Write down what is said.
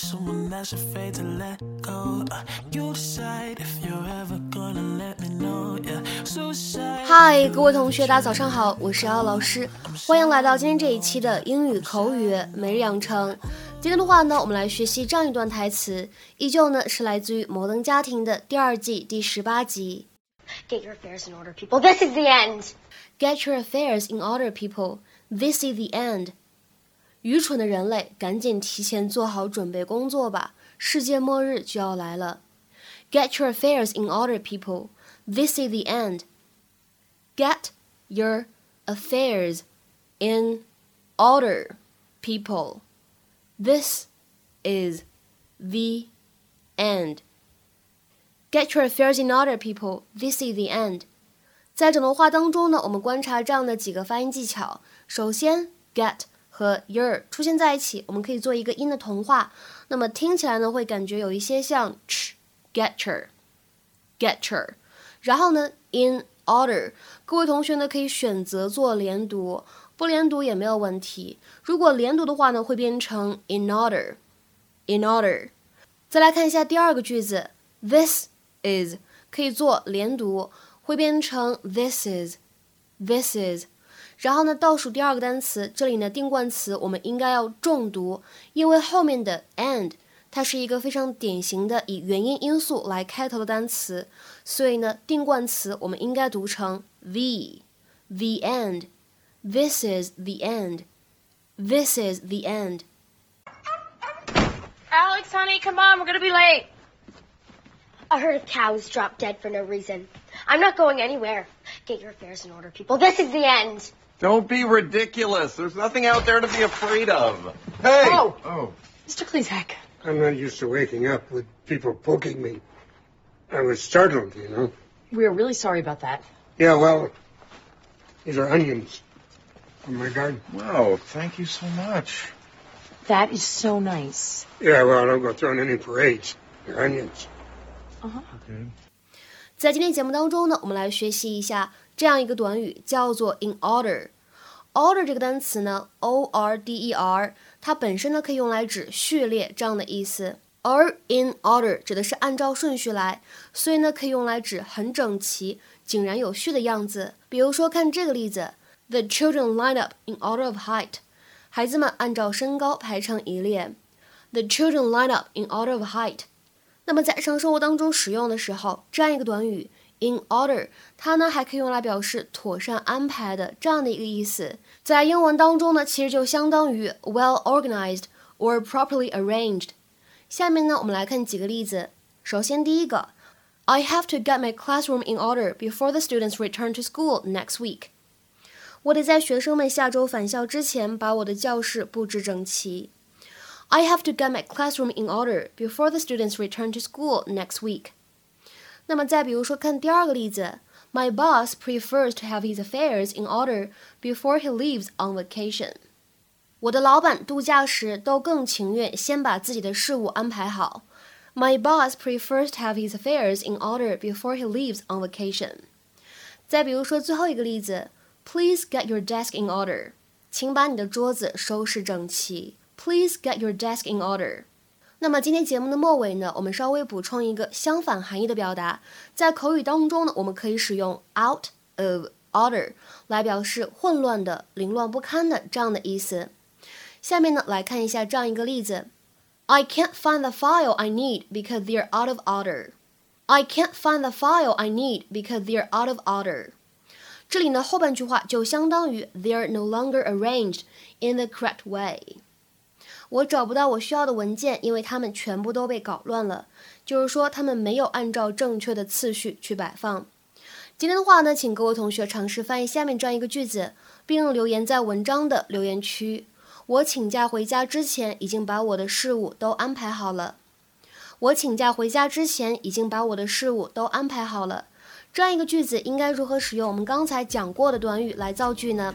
someone that's afraid to let go. Uh, you decide if you're ever gonna let me know. Yeah, suicide. 嗨，各位同学，大家早上好，我是姚老师，欢迎来到今天这一期的英语口语每日养成。今天的话呢，我们来学习这样一段台词，依旧呢是来自于《摩登家庭》的第二季第十八集。Get your affairs in order, people. This is the end. Get your affairs in order, people. This is the end. 愚蠢的人类，赶紧提前做好准备工作吧，世界末日就要来了。Get your affairs in order, people. This is the end. Get your affairs in order, people. This is the end. Get your affairs in order, people. This is the end. 在整段话当中呢，我们观察这样的几个发音技巧。首先，get 和 your 出现在一起，我们可以做一个音的同化。那么听起来呢，会感觉有一些像 ch，getcher，getcher。然后呢，in order，各位同学呢可以选择做连读，不连读也没有问题。如果连读的话呢，会变成 in order，in order。再来看一下第二个句子，this is 可以做连读，会变成 this is，this is。然后呢，倒数第二个单词，这里呢定冠词我们应该要重读，因为后面的 and 它是一个非常典型的以元音因素来开头的单词，所以呢定冠词我们应该读成 the，the end。This is the end. This is the end. Alex, honey, come on, we're gonna be late. A herd of cows dropped dead for no reason. I'm not going anywhere. Get your affairs in order, people. This is the end. Don't be ridiculous. There's nothing out there to be afraid of. Hey! Oh. Oh. Mr. Klezak. I'm not used to waking up with people poking me. I was startled, you know. We're really sorry about that. Yeah, well, these are onions from my garden. Wow, thank you so much. That is so nice. Yeah, well, I don't go throwing any parades. They're onions. Uh huh. Okay. 在今天节目当中呢，我们来学习一下这样一个短语，叫做 in order。order 这个单词呢，o r d e r，它本身呢可以用来指序列这样的意思，而 in order 指的是按照顺序来，所以呢可以用来指很整齐、井然有序的样子。比如说看这个例子，The children line up in order of height，孩子们按照身高排成一列。The children line up in order of height。那么在日常生活当中使用的时候，这样一个短语 in order，它呢还可以用来表示妥善安排的这样的一个意思。在英文当中呢，其实就相当于 well organized or properly arranged。下面呢，我们来看几个例子。首先第一个，I have to get my classroom in order before the students return to school next week。我得在学生们下周返校之前把我的教室布置整齐。I have to get my classroom in order before the students return to school next week. 那么再比如说，看第二个例子，My boss prefers to have his affairs in order before he leaves on vacation. 我的老板度假时都更情愿先把自己的事务安排好。My boss prefers to have his affairs in order before he leaves on vacation. 再比如说最后一个例子，Please get your desk in order. 请把你的桌子收拾整齐。 Please get your desk in order. 那么今天节目的末尾呢，我们稍微补充一个相反含义的表达，在口语当中呢，我们可以使用 out of order 来表示混乱的、凌乱不堪的这样的意思。下面呢，来看一下这样一个例子：I can't find the file I need because they're out of order. I can't find the file I need because they're out of order. 这里呢，后半句话就相当于 they're no longer arranged in the correct way. 我找不到我需要的文件，因为它们全部都被搞乱了。就是说，他们没有按照正确的次序去摆放。今天的话呢，请各位同学尝试翻译下面这样一个句子，并留言在文章的留言区。我请假回家之前，已经把我的事物都安排好了。我请假回家之前，已经把我的事物都安排好了。这样一个句子应该如何使用我们刚才讲过的短语来造句呢？